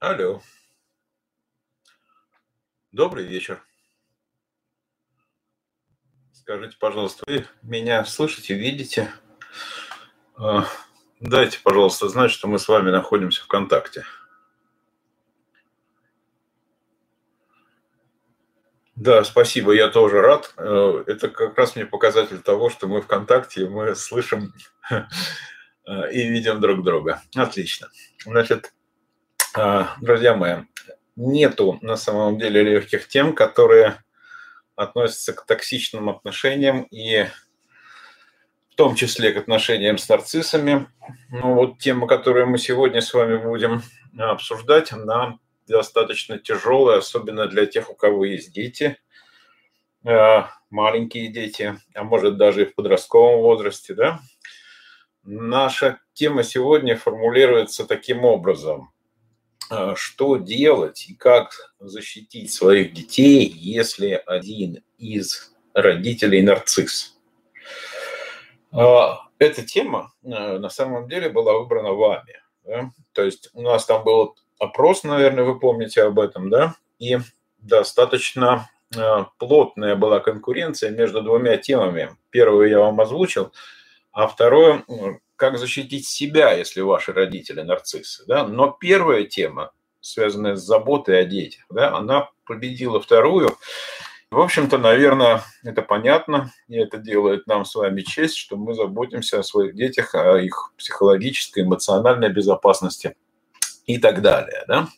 Алло, добрый вечер. Скажите, пожалуйста, вы меня слышите, видите? А, Дайте, пожалуйста, знать, что мы с вами находимся в контакте. Да, спасибо, я тоже рад. Э, Это как раз мне показатель того, что мы ВКонтакте, мы слышим э, и видим друг друга. Отлично. Значит, друзья мои, нету на самом деле легких тем, которые относятся к токсичным отношениям и в том числе к отношениям с нарциссами. Ну, вот тема, которую мы сегодня с вами будем обсуждать, она достаточно тяжелая, особенно для тех, у кого есть дети, э, маленькие дети, а может даже и в подростковом возрасте, да. Наша тема сегодня формулируется таким образом. Э, что делать и как защитить своих детей, если один из родителей нарцисс? А, эта тема э, на самом деле была выбрана вами. Да? То есть у нас там был опрос, наверное, вы помните об этом, да? И достаточно э, плотная была конкуренция между двумя темами. Первую я вам озвучил, а второе, как защитить себя, если ваши родители нарциссы. Да? Но первая тема, связанная с заботой о детях, да, она победила вторую. В общем-то, наверное, это понятно, и это делает нам с вами честь, что мы заботимся о своих детях, о их психологической, эмоциональной безопасности и так далее. Да?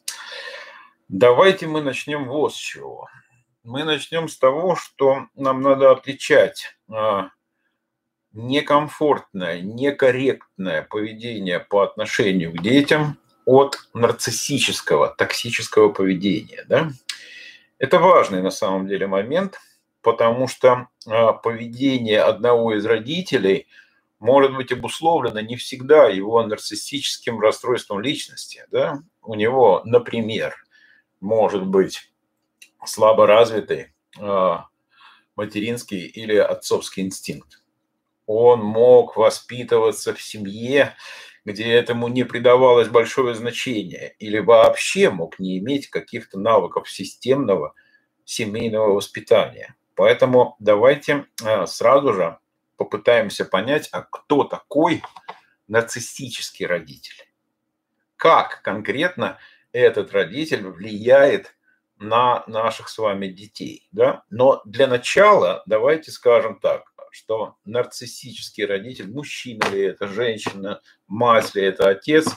Давайте мы начнем вот с чего. Мы начнем с того, что нам надо отличать а, некомфортное, некорректное поведение по отношению к детям от нарциссического, токсического поведения. Да? Это важный на самом деле момент, потому что а, поведение одного из родителей может быть обусловлено не всегда его нарциссическим расстройством личности. Да? У него, например, может быть слабо развитый а, материнский или отцовский инстинкт. Он мог воспитываться в семье, где этому не придавалось большое значение, или вообще мог не иметь каких-то навыков системного семейного воспитания. Поэтому давайте э, сразу же попытаемся понять, а кто такой нарциссический родитель? Как конкретно этот родитель влияет на наших с вами детей? Да? Но для начала давайте скажем так что нарциссический родитель, мужчина ли это, женщина, мать ли это, отец,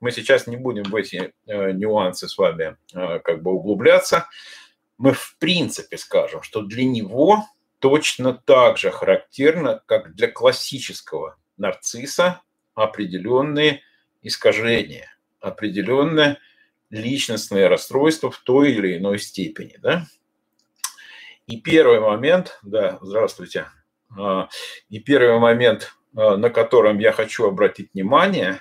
мы сейчас не будем в эти э, нюансы с вами э, как бы углубляться. Мы в принципе скажем, что для него точно так же характерно, как для классического нарцисса, определенные искажения, определенное личностное расстройство в той или иной степени. Да? И первый момент, да, здравствуйте, и первый момент, а, на котором я хочу обратить внимание,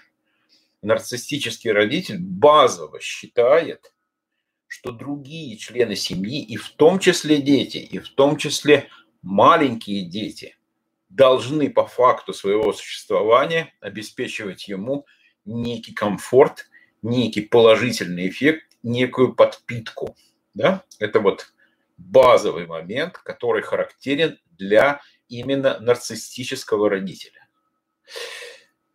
нарциссический родитель базово считает, что другие члены семьи, и в том числе дети, и в том числе маленькие дети, должны по факту своего существования обеспечивать ему некий комфорт, некий положительный эффект, некую подпитку. Да? Это вот базовый момент, который характерен для именно нарциссического родителя.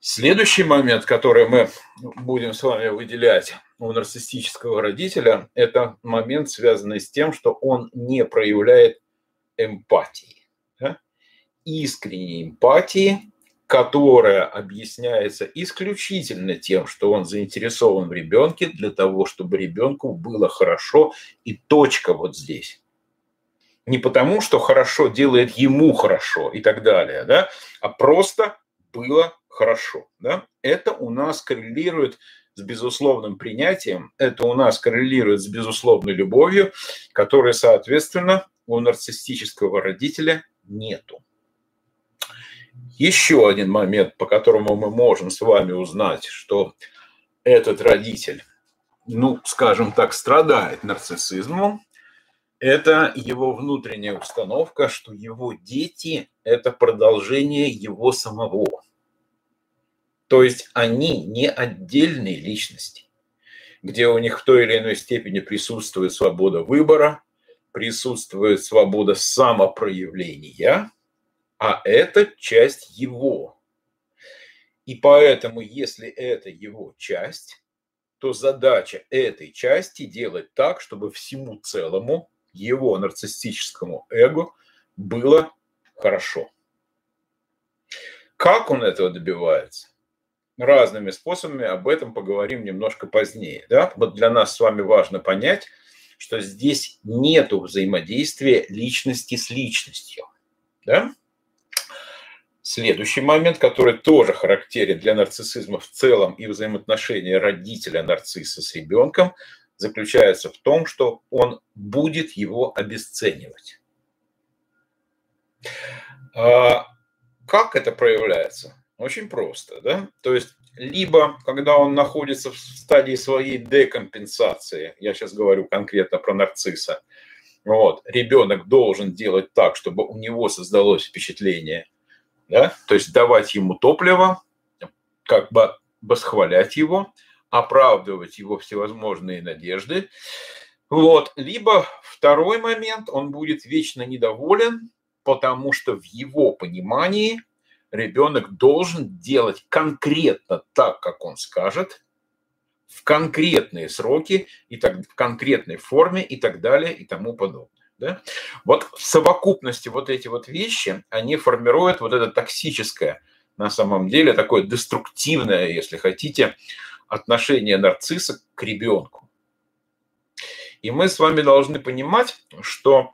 Следующий момент, который мы будем с вами выделять у нарциссического родителя, это момент, связанный с тем, что он не проявляет эмпатии. Да? Искренней эмпатии, которая объясняется исключительно тем, что он заинтересован в ребенке для того, чтобы ребенку было хорошо и точка вот здесь не потому, что хорошо делает ему хорошо и так далее, да, а просто было хорошо. Да? Это у нас коррелирует с безусловным принятием, это у нас коррелирует с безусловной любовью, которой, соответственно, у нарциссического родителя нету. Еще один момент, по которому мы можем с вами узнать, что этот родитель, ну, скажем так, страдает нарциссизмом, это его внутренняя установка, что его дети – это продолжение его самого. То есть они не отдельные личности. где у них в той или иной степени присутствует свобода выбора, присутствует свобода самопроявления, а это часть его. И поэтому, если это его часть, то задача этой части делать так, чтобы всему целому, его нарциссическому эго, было хорошо. Как он этого добивается? Разными способами, об этом поговорим немножко позднее. Да? Вот для нас с вами важно понять, что здесь нет взаимодействия личности с личностью. Да? Следующий момент, который тоже характерен для нарциссизма в целом и взаимоотношения родителя нарцисса с ребенком, заключается в том, что он будет его обесценивать. А как это проявляется? Очень просто, да? То есть либо когда он находится в стадии своей декомпенсации, я сейчас говорю конкретно про нарцисса, вот, ребенок должен делать так, чтобы у него создалось впечатление, да, то есть давать ему топливо, как бы восхвалять его, оправдывать его всевозможные надежды. Вот. Либо второй момент, он будет вечно недоволен, потому что в его понимании ребенок должен делать конкретно так, как он скажет, в конкретные сроки, и так, в конкретной форме и так далее и тому подобное. Да? Вот в совокупности вот эти вот вещи, они формируют вот это токсическое, на самом деле, такое деструктивное, если хотите, отношение нарцисса к ребенку. И мы с вами должны понимать, что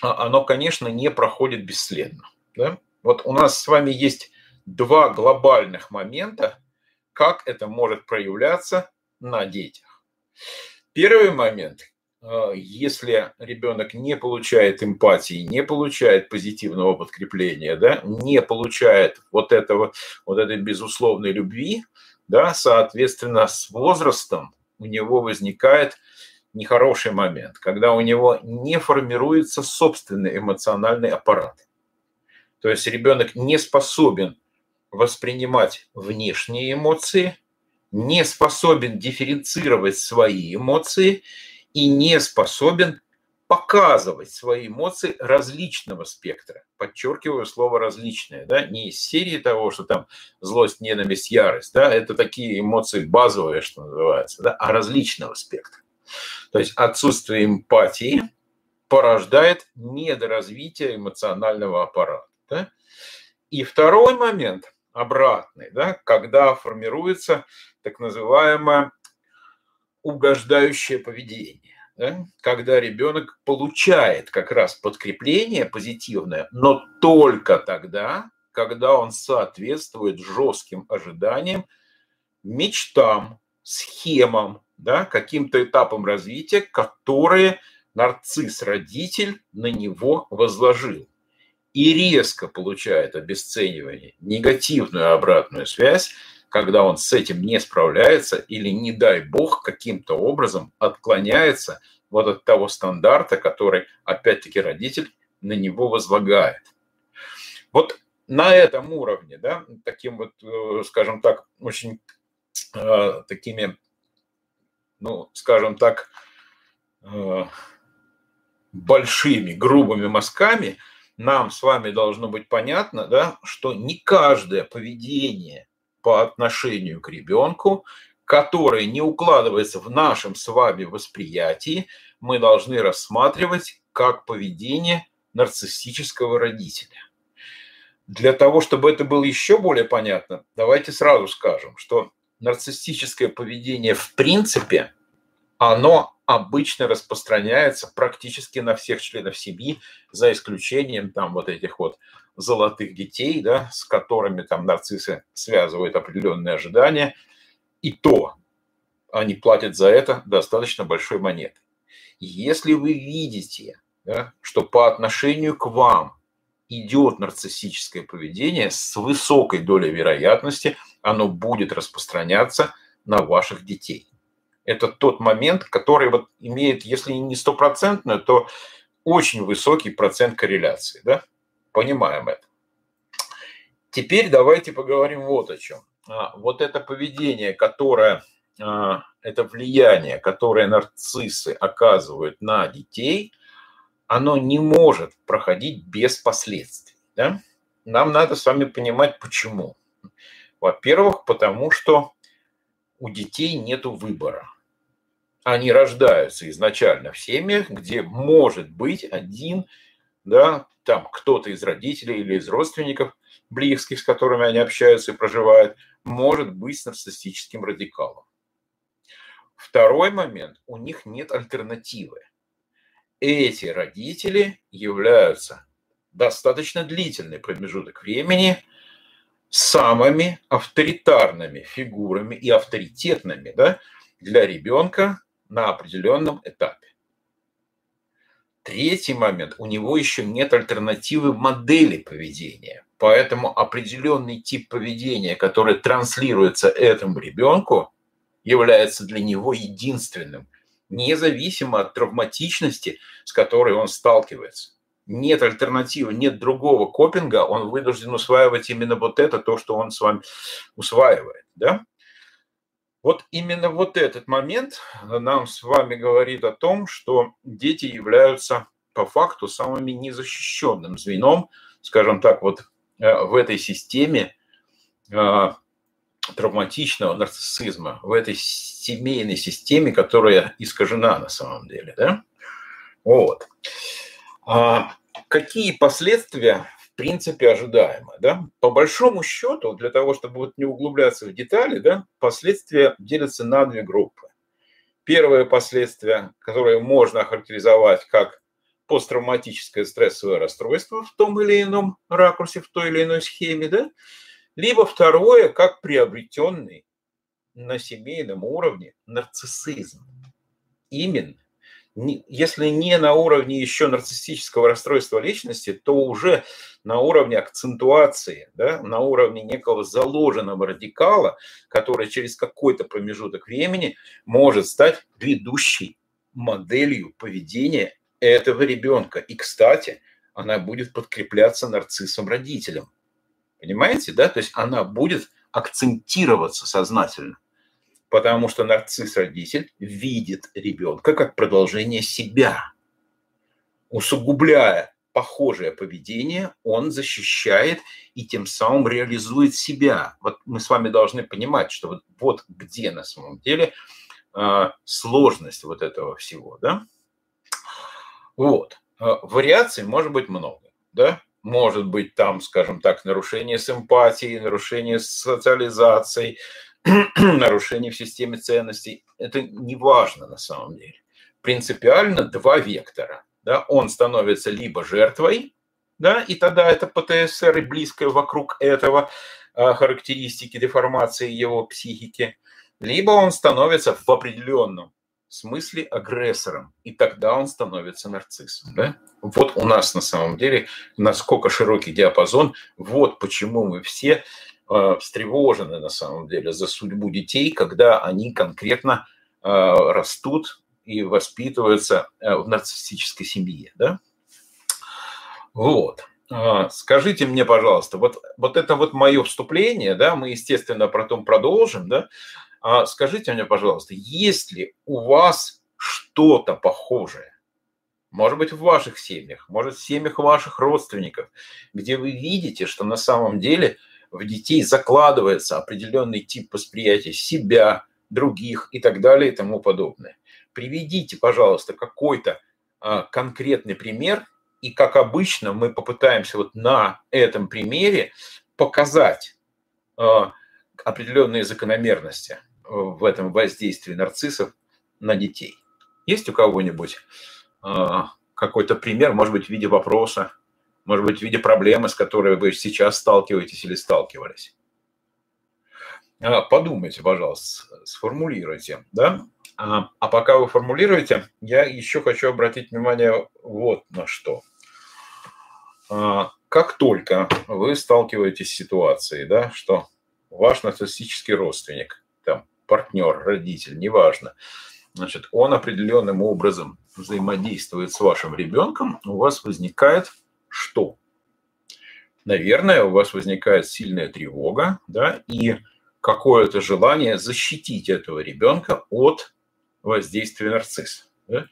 оно, конечно, не проходит бесследно. Да? Вот у нас с вами есть два глобальных момента, как это может проявляться на детях. Первый момент Э, если ребенок не получает эмпатии, не получает позитивного подкрепления, да, не получает вот этого, вот этой безусловной любви, да, соответственно, с возрастом у него возникает нехороший момент, когда у него не формируется собственный эмоциональный аппарат. То есть ребенок не способен воспринимать внешние эмоции, не способен дифференцировать свои эмоции и не способен показывать свои эмоции различного спектра. Подчеркиваю слово различное, да, не из серии того, что там злость, ненависть, ярость, да, это такие эмоции базовые, что называется, да, а различного спектра. То есть отсутствие эмпатии порождает недоразвитие эмоционального аппарата. Да? И второй момент, обратный, да, когда формируется так называемое угождающее поведение. Да? Когда ребенок получает как раз подкрепление позитивное, но только тогда, когда он соответствует жестким ожиданиям, мечтам, схемам, да, каким-то этапам развития, которые нарцисс-родитель на него возложил. И резко получает обесценивание, негативную обратную связь, когда он с этим не справляется или, не дай бог, каким-то образом отклоняется вот от того стандарта, который, опять-таки, родитель на него возлагает. Вот на этом уровне, да, таким вот, э, скажем так, очень э, такими, ну, скажем так, э, большими, грубыми мазками, нам с вами должно быть понятно, да, что не каждое поведение по отношению к ребенку, которое не укладывается в нашем с вами восприятии, мы должны рассматривать как поведение нарциссического родителя. Для того, чтобы это было еще более понятно, давайте сразу скажем, что нарциссическое поведение в принципе, оно обычно распространяется практически на всех членов семьи, за исключением там вот этих вот золотых детей, да, с которыми там нарциссы связывают определенные ожидания, и то они платят за это достаточно большой монеты. Если вы видите, да, что по отношению к вам идет нарциссическое поведение, с высокой долей вероятности оно будет распространяться на ваших детей. Это тот момент, который вот имеет, если не стопроцентную, то очень высокий процент корреляции. Да? Понимаем это. Теперь давайте поговорим вот о чем. А, вот это поведение, которое это влияние, которое нарциссы оказывают на детей, оно не может проходить без последствий. Да? Нам надо с вами понимать, почему. Во-первых, потому что у детей нет выбора. Они рождаются изначально в семьях, где может быть один, да, там кто-то из родителей или из родственников близких, с которыми они общаются и проживают, может быть с нарциссическим радикалом. Второй момент, у них нет альтернативы. Эти родители являются достаточно длительный промежуток времени самыми авторитарными фигурами и авторитетными да, для ребенка на определенном этапе. Третий момент, у него еще нет альтернативы модели поведения. Поэтому определенный тип поведения, который транслируется этому ребенку, является для него единственным, независимо от травматичности, с которой он сталкивается. Нет альтернативы, нет другого копинга, он вынужден усваивать именно вот это, то, что он с вами усваивает. Да? Вот именно вот этот момент нам с вами говорит о том, что дети являются по факту самыми незащищенным звеном, скажем так, вот э, в этой системе э, травматичного нарциссизма, в этой семейной системе, которая искажена на самом деле. Да? Вот. А какие последствия, в принципе, ожидаемы? Да? По большому счету, для того, чтобы вот не углубляться в детали, да, последствия делятся на две группы. Первое последствие, которое можно охарактеризовать как посттравматическое стрессовое расстройство в том или ином ракурсе, в той или иной схеме, да, либо второе, как приобретенный на семейном уровне нарциссизм. Именно. Если не на уровне еще нарциссического расстройства личности, то уже на уровне акцентуации, да, на уровне некого заложенного радикала, который через какой-то промежуток времени может стать ведущей моделью поведения этого ребенка. И, кстати, она будет подкрепляться нарциссом-родителем. Понимаете, да? То есть она будет акцентироваться сознательно. Потому что нарцисс-родитель видит ребенка как продолжение себя. Усугубляя похожее поведение, он защищает и тем самым реализует себя. Вот мы с вами должны понимать, что вот, вот где на самом деле э, сложность вот этого всего, да? Вот. Э, вариаций может быть много, да? может быть там, скажем так, нарушение симпатии, нарушение социализации, нарушение в системе ценностей. Это не важно на самом деле. Принципиально два вектора. Да? Он становится либо жертвой, да, и тогда это ПТСР и близкое вокруг этого а, характеристики деформации его психики, либо он становится в определенном смысле агрессором, и тогда он становится нарциссом. Да? Вот у нас на самом деле насколько широкий диапазон, вот почему мы все встревожены на самом деле за судьбу детей, когда они конкретно э, растут и воспитываются э, в нарциссической семье. Да? Вот. Скажите мне, пожалуйста, вот, вот это вот мое вступление, да, мы, естественно, потом продолжим, да, а скажите мне, пожалуйста, есть ли у вас что-то похожее? Может быть, в ваших семьях, может, в семьях ваших родственников, где вы видите, что на самом деле в детей закладывается определенный тип восприятия себя, других и так далее и тому подобное. Приведите, пожалуйста, какой-то а, конкретный пример, и как обычно мы попытаемся вот на этом примере показать а, определенные закономерности в этом воздействии нарциссов на детей. Есть у кого-нибудь а, какой-то пример, может быть, в виде вопроса, может быть, в виде проблемы, с которой вы сейчас сталкиваетесь или сталкивались? А, подумайте, пожалуйста, сформулируйте, да? А, а пока вы формулируете, я еще хочу обратить внимание вот на что. Как только вы сталкиваетесь с ситуацией, да, что ваш нарциссический родственник партнер, родитель, неважно, значит, он определенным образом взаимодействует с вашим ребенком, у вас возникает что? Наверное, у вас возникает сильная тревога, да, и какое-то желание защитить этого ребенка от воздействия нарцисса. Да?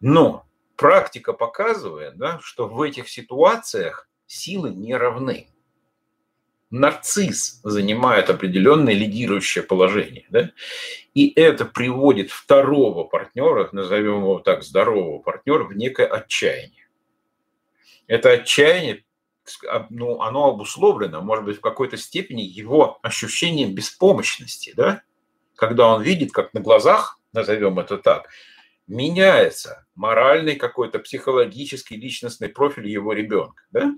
Но практика показывает, да, что в этих ситуациях силы не равны. Нарцисс занимает определенное лидирующее положение. Да? И это приводит второго партнера, назовем его так, здорового партнера, в некое отчаяние. Это отчаяние ну, оно обусловлено, может быть, в какой-то степени его ощущением беспомощности, да? когда он видит, как на глазах, назовем это так, меняется моральный какой-то психологический личностный профиль его ребенка. Да?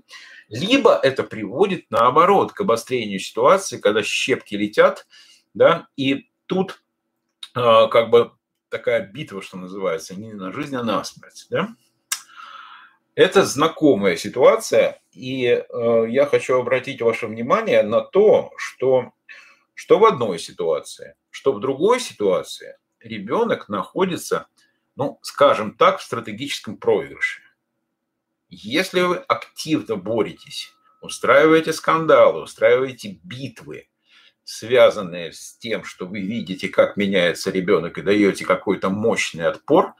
Либо это приводит, наоборот, к обострению ситуации, когда щепки летят, да, и тут э, как бы такая битва, что называется, не на жизнь, а на смерть. Да? Это знакомая ситуация, и э, я хочу обратить ваше внимание на то, что, что в одной ситуации, что в другой ситуации ребенок находится, ну, скажем так, в стратегическом проигрыше. Если вы активно боретесь, устраиваете скандалы, устраиваете битвы, связанные с тем, что вы видите, как меняется ребенок и даете какой-то мощный отпор,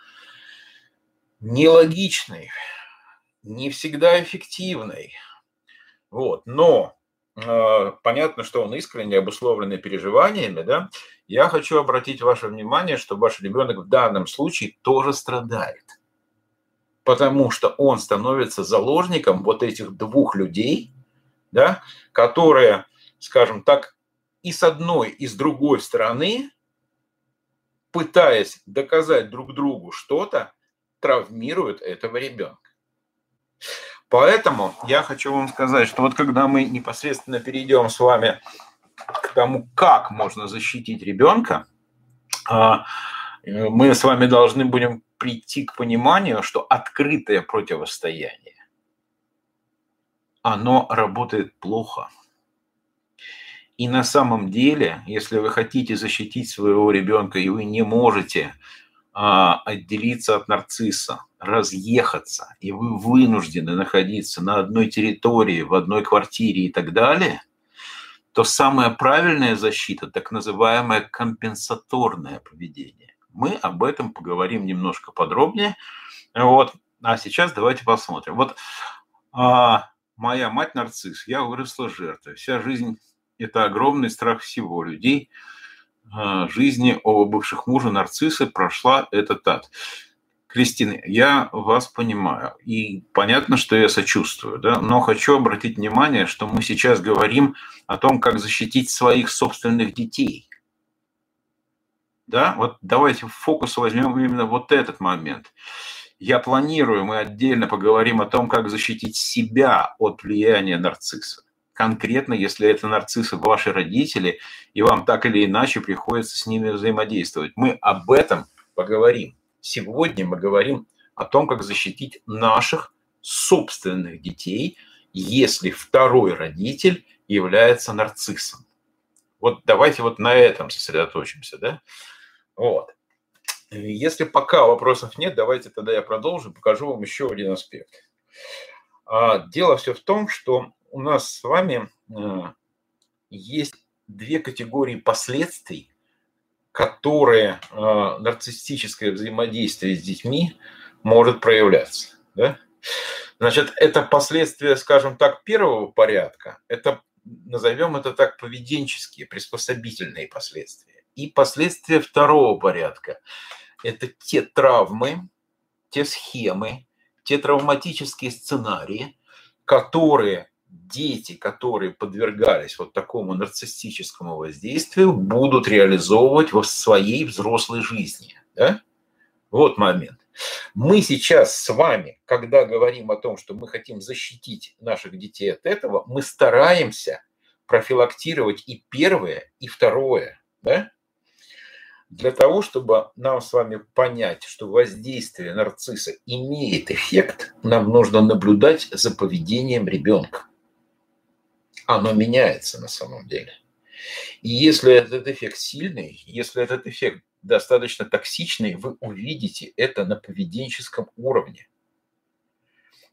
нелогичный, не всегда эффективной. Вот. Но э, понятно, что он искренне обусловленный переживаниями, да, я хочу обратить ваше внимание, что ваш ребенок в данном случае тоже страдает. Потому что он становится заложником вот этих двух людей, да, которые, скажем так, и с одной, и с другой стороны, пытаясь доказать друг другу что-то, травмируют этого ребенка. Поэтому я хочу вам сказать, что вот когда мы непосредственно перейдем с вами к тому, как можно защитить ребенка, а, мы с вами должны будем прийти к пониманию, что открытое противостояние, оно работает плохо. И на самом деле, если вы хотите защитить своего ребенка, и вы не можете отделиться от нарцисса, разъехаться, и вы вынуждены находиться на одной территории, в одной квартире и так далее, то самая правильная защита, так называемое компенсаторное поведение. Мы об этом поговорим немножко подробнее. Вот. А сейчас давайте посмотрим. Вот а, моя мать нарцисс, я выросла жертвой. Вся жизнь – это огромный страх всего людей – а, жизни оба бывших мужа нарциссы прошла этот ад. Кристина, я вас понимаю, и понятно, что я сочувствую, да, но хочу обратить внимание, что мы сейчас говорим о том, как защитить своих собственных детей. Да, вот давайте в фокус возьмем именно вот этот момент. Я планирую, мы отдельно поговорим о том, как защитить себя от влияния нарцисса конкретно, если это нарциссы ваши родители, и вам так или иначе приходится с ними взаимодействовать. Мы об этом поговорим. Сегодня мы говорим о том, как защитить наших собственных детей, если второй родитель является нарциссом. Вот давайте вот на этом сосредоточимся, да? Вот. Если пока вопросов нет, давайте тогда я продолжу, покажу вам еще один аспект. А, дело все в том, что у нас с вами э, есть две категории последствий, которые э, нарциссическое взаимодействие с детьми может проявляться. Да? Значит, это последствия, скажем так, первого порядка, это, назовем это так, поведенческие, приспособительные последствия. И последствия второго порядка – это те травмы, те схемы, те травматические сценарии, которые дети, которые подвергались вот такому нарциссическому воздействию, будут реализовывать в своей взрослой жизни. Да? Вот момент. Мы сейчас с вами, когда говорим о том, что мы хотим защитить наших детей от этого, мы стараемся профилактировать и первое, и второе. Да? Для того, чтобы нам с вами понять, что воздействие нарцисса имеет эффект, нам нужно наблюдать за поведением ребенка оно меняется на самом деле. И если этот эффект сильный, если этот эффект достаточно токсичный, вы увидите это на поведенческом уровне.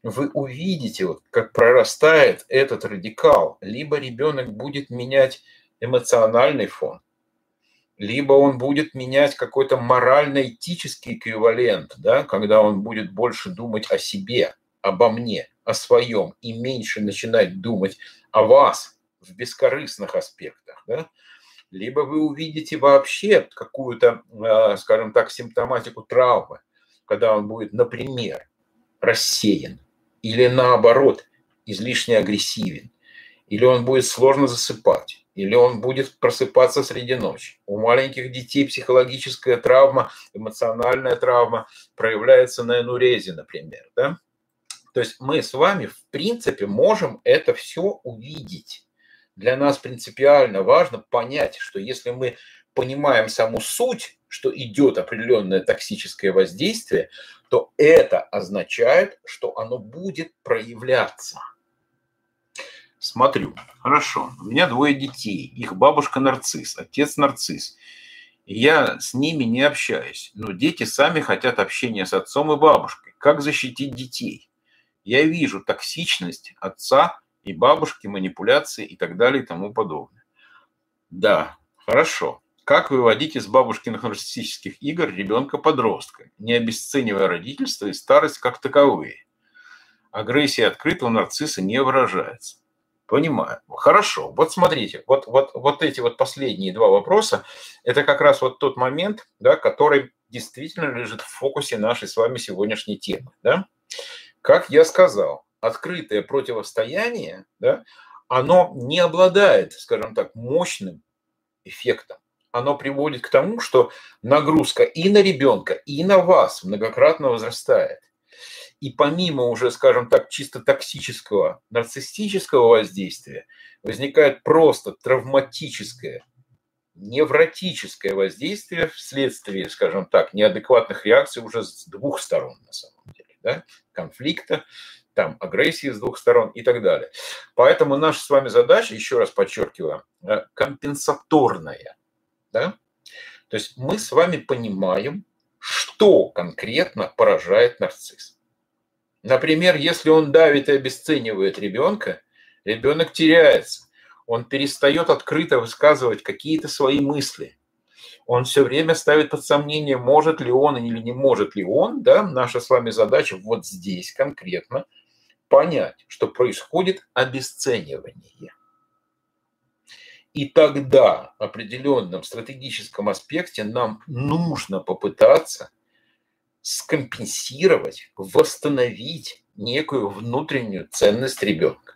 Вы увидите, вот, как прорастает этот радикал. Либо ребенок будет менять эмоциональный фон, либо он будет менять какой-то морально-этический эквивалент, да, когда он будет больше думать о себе, обо мне, о своем, и меньше начинать думать о вас в бескорыстных аспектах. Да? Либо вы увидите вообще какую-то, э, скажем так, симптоматику травмы, когда он будет, например, рассеян, или наоборот, излишне агрессивен, или он будет сложно засыпать, или он будет просыпаться среди ночи. У маленьких детей психологическая травма, эмоциональная травма проявляется на энурезе, например. Да? То есть мы с вами, в принципе, можем это все увидеть. Для нас принципиально важно понять, что если мы понимаем саму суть, что идет определенное токсическое воздействие, то это означает, что оно будет проявляться – Смотрю. Хорошо. У меня двое детей. Их бабушка нарцисс, отец нарцисс. Я с ними не общаюсь. Но дети сами хотят общения с отцом и бабушкой. Как защитить детей? Я вижу токсичность отца и бабушки, манипуляции и так далее и тому подобное. Да, хорошо. Как выводить из бабушкиных нарциссических игр ребенка-подростка, не обесценивая родительство и старость как таковые? Агрессия открытого нарцисса не выражается. Понимаю. Хорошо. Вот смотрите, вот, вот, вот эти вот последние два вопроса, это как раз вот тот момент, да, который действительно лежит в фокусе нашей с вами сегодняшней темы. Да? Как я сказал, открытое противостояние, да, оно не обладает, скажем так, мощным эффектом. Оно приводит к тому, что нагрузка и на ребенка, и на вас многократно возрастает. И помимо уже, скажем так, чисто токсического, нарциссического воздействия, возникает просто травматическое, невротическое воздействие вследствие, скажем так, неадекватных реакций уже с двух сторон на самом деле, да? конфликта, там агрессии с двух сторон и так далее. Поэтому наша с вами задача, еще раз подчеркиваю, э, компенсаторная. Да? То есть мы с вами понимаем, что конкретно поражает нарцисс. Например, если он давит и обесценивает ребенка, ребенок теряется. Он перестает открыто высказывать какие-то свои мысли. Он все время ставит под сомнение, может ли он или не может ли он. Да? Наша с вами задача вот здесь конкретно понять, что происходит обесценивание. И тогда в определенном стратегическом аспекте нам нужно попытаться скомпенсировать, восстановить некую внутреннюю ценность ребенка.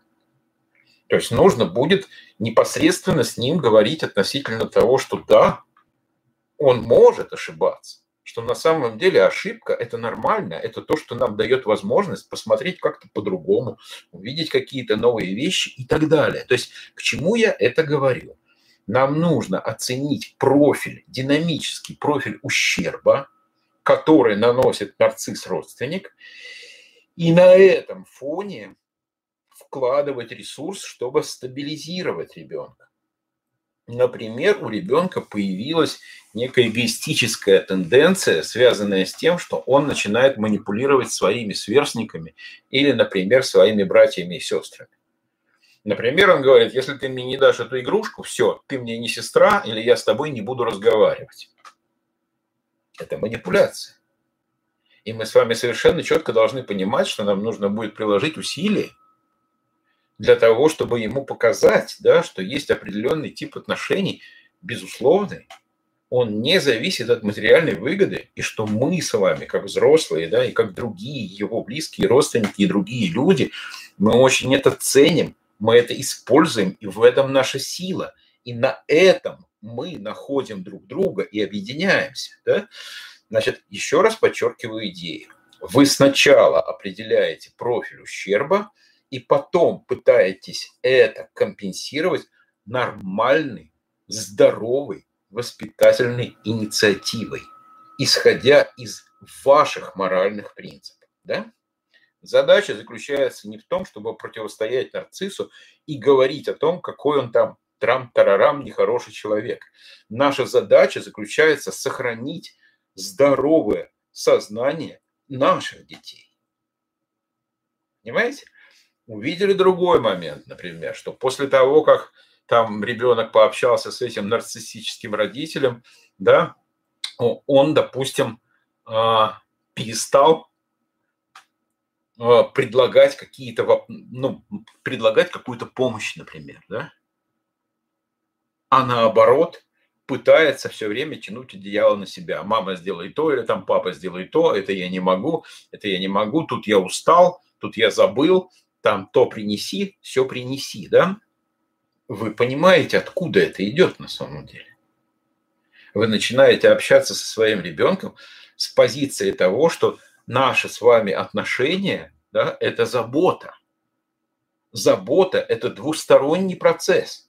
То есть нужно будет непосредственно с ним говорить относительно того, что да, он может ошибаться, что на самом деле ошибка – это нормально, это то, что нам дает возможность посмотреть как-то по-другому, увидеть какие-то новые вещи и так далее. То есть к чему я это говорю? Нам нужно оценить профиль, динамический профиль ущерба – который наносит нарцисс-родственник, и на этом фоне вкладывать ресурс, чтобы стабилизировать ребенка. Например, у ребенка появилась некая эгоистическая тенденция, связанная с тем, что он начинает манипулировать своими сверстниками или, например, своими братьями и сестрами. Например, он говорит, если ты мне не дашь эту игрушку, все, ты мне не сестра, или я с тобой не буду разговаривать. Это манипуляция. И мы с вами совершенно четко должны понимать, что нам нужно будет приложить усилия для того, чтобы ему показать, да, что есть определенный тип отношений, безусловный, он не зависит от материальной выгоды, и что мы с вами, как взрослые, да, и как другие его близкие родственники и другие люди, мы очень это ценим, мы это используем, и в этом наша сила. И на этом мы находим друг друга и объединяемся. Да? Значит, еще раз подчеркиваю идею. Вы сначала определяете профиль ущерба, и потом пытаетесь это компенсировать нормальной, здоровой, воспитательной инициативой, исходя из ваших моральных принципов. Да? Задача заключается не в том, чтобы противостоять нарциссу и говорить о том, какой он там трам-тарарам нехороший человек. Наша задача заключается сохранить здоровое сознание наших детей. Понимаете? Увидели другой момент, например, что после того, как там ребенок пообщался с этим нарциссическим родителем, да, он, допустим, а, перестал а, предлагать какие-то, ну, предлагать какую-то помощь, например, да, а наоборот пытается все время тянуть одеяло на себя. Мама сделай то, или там папа сделай то, это я не могу, это я не могу, тут я устал, тут я забыл, там то принеси, все принеси, да? Вы понимаете, откуда это идет на самом деле? Вы начинаете общаться со своим ребенком с позиции того, что наши с вами отношения, да, это забота. Забота – это двусторонний процесс –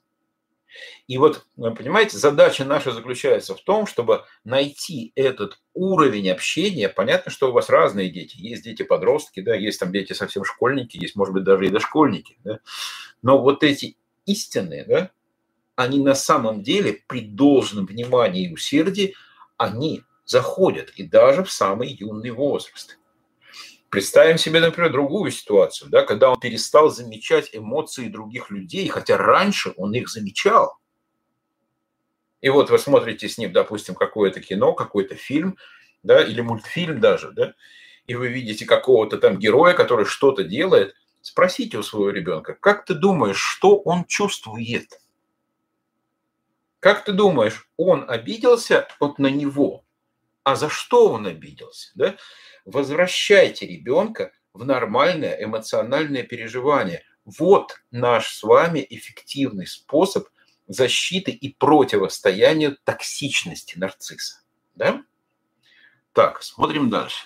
и вот, понимаете, задача наша заключается в том, чтобы найти этот уровень общения. Понятно, что у вас разные дети. Есть дети-подростки, да, есть там дети совсем школьники, есть, может быть, даже и дошкольники. Да? Но вот эти истинные, да, они на самом деле при должном внимании и усердии, они заходят и даже в самый юный возраст. Представим себе, например, другую ситуацию, да, когда он перестал замечать эмоции других людей, хотя раньше он их замечал. И вот вы смотрите с ним, допустим, какое-то кино, какой-то фильм, да, или мультфильм даже, да, и вы видите какого-то там героя, который что-то делает, спросите у своего ребенка, как ты думаешь, что он чувствует? Как ты думаешь, он обиделся вот на него? А за что он обиделся? Да? возвращайте ребенка в нормальное эмоциональное переживание. Вот наш с вами эффективный способ защиты и противостояния токсичности нарцисса. Да? Так, смотрим дальше.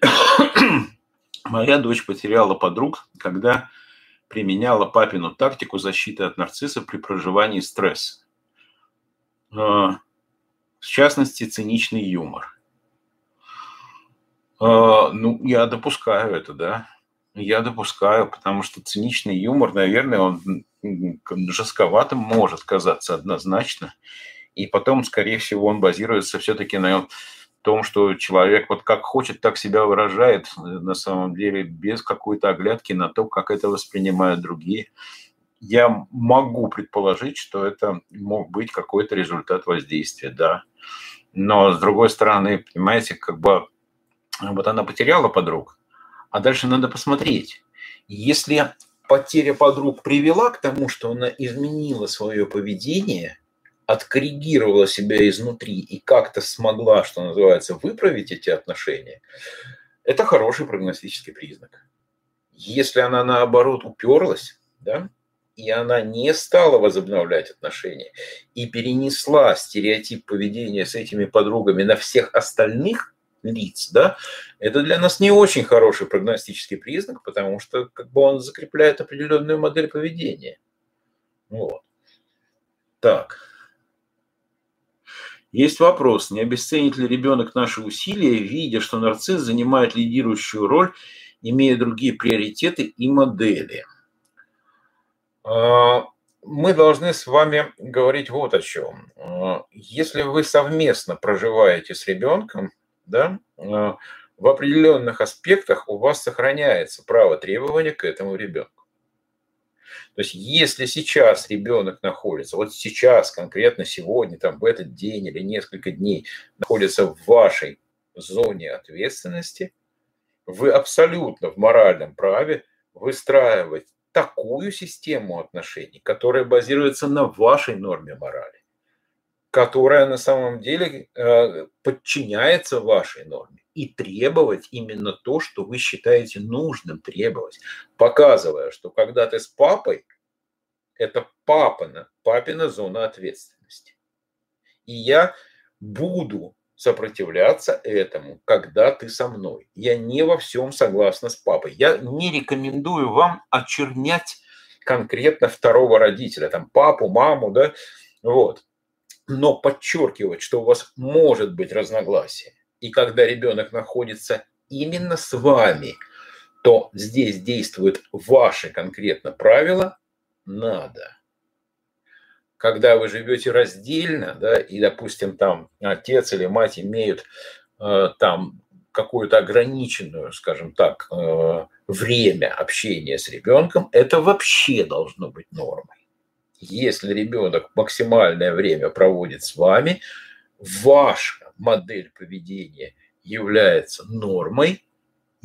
Моя дочь потеряла подруг, когда применяла папину тактику защиты от нарцисса при проживании стресса. В частности, циничный юмор. А, ну, я допускаю это, да. Я допускаю, потому что циничный юмор, наверное, он жестковатым может казаться однозначно. И потом, скорее всего, он базируется все-таки на том, что человек вот как хочет, так себя выражает, на самом деле, без какой-то оглядки на то, как это воспринимают другие. Я могу предположить, что это мог быть какой-то результат воздействия, да. Но, с другой стороны, понимаете, как бы вот она потеряла подруг, а дальше надо посмотреть. Если потеря подруг привела к тому, что она изменила свое поведение, откоррегировала себя изнутри и как-то смогла, что называется, выправить эти отношения, это хороший прогностический признак. Если она наоборот уперлась, да, и она не стала возобновлять отношения и перенесла стереотип поведения с этими подругами на всех остальных, лиц, да, это для нас не очень хороший прогностический признак, потому что как бы он закрепляет определенную модель поведения. Вот. Так. Есть вопрос, не обесценит ли ребенок наши усилия, видя, что нарцисс занимает лидирующую роль, имея другие приоритеты и модели? А, мы должны с вами говорить вот о чем. А, если вы совместно проживаете с ребенком, да, а, в определенных аспектах у вас сохраняется право требования к этому ребенку. То есть, если сейчас ребенок находится, вот сейчас, конкретно сегодня, там, в этот день или несколько дней, находится в вашей зоне ответственности, вы абсолютно в моральном праве выстраивать такую систему отношений, которая базируется на вашей норме морали которая на самом деле э, подчиняется вашей норме, и требовать именно то, что вы считаете нужным требовать, показывая, что когда ты с папой, это папина, папина зона ответственности. И я буду сопротивляться этому, когда ты со мной. Я не во всем согласна с папой. Я не рекомендую вам очернять конкретно второго родителя, там папу, маму, да, вот но подчеркивать, что у вас может быть разногласие. И когда ребенок находится именно с вами, то здесь действуют ваши конкретно правила, надо. Когда вы живете раздельно, да, и, допустим, там отец или мать имеют э, там какое-то ограниченное, скажем так, э, время общения с ребенком, это вообще должно быть нормой. Если ребенок максимальное время проводит с вами, ваша модель поведения является нормой,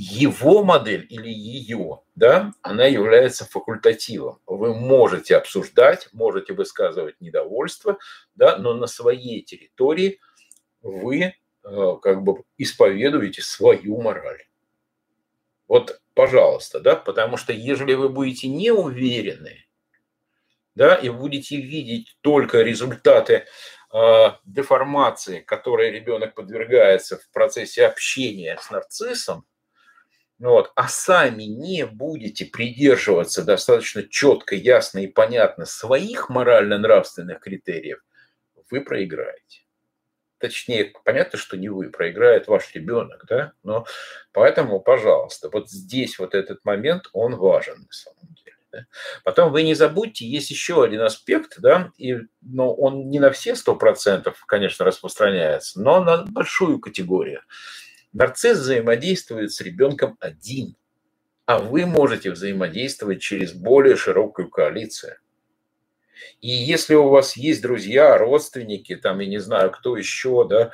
его модель или ее, да, она является факультативом. Вы можете обсуждать, можете высказывать недовольство, да, но на своей территории вы э, как бы исповедуете свою мораль. Вот, пожалуйста, да, потому что если вы будете не уверены, да, и будете видеть только результаты э, деформации, которой ребенок подвергается в процессе общения с нарциссом, вот, а сами не будете придерживаться достаточно четко, ясно и понятно своих морально-нравственных критериев, вы проиграете. Точнее, понятно, что не вы, проиграет ваш ребенок, да? Но поэтому, пожалуйста, вот здесь вот этот момент, он важен на самом деле. Да? Потом вы не забудьте, есть еще один аспект, да, и, но он не на все сто процентов, конечно, распространяется, но на большую категорию. Нарцисс взаимодействует с ребенком один, а вы можете взаимодействовать через более широкую коалицию. И если у вас есть друзья, родственники, там, я не знаю, кто еще, да,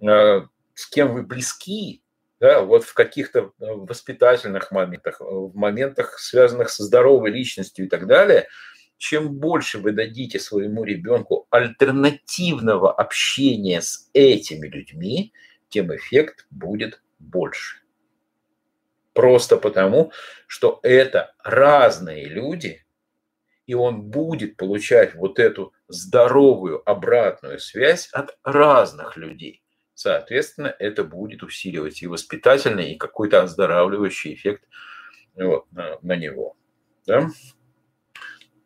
э, с кем вы близки, да, вот в каких-то э, воспитательных моментах, в моментах, связанных со здоровой личностью и так далее, чем больше вы дадите своему ребенку альтернативного общения с этими людьми, тем эффект будет больше. Просто потому, что это разные люди, и он будет получать вот эту здоровую обратную связь от разных людей. Соответственно, это будет усиливать и воспитательный, и какой-то оздоравливающий эффект вот, на, на него. Да?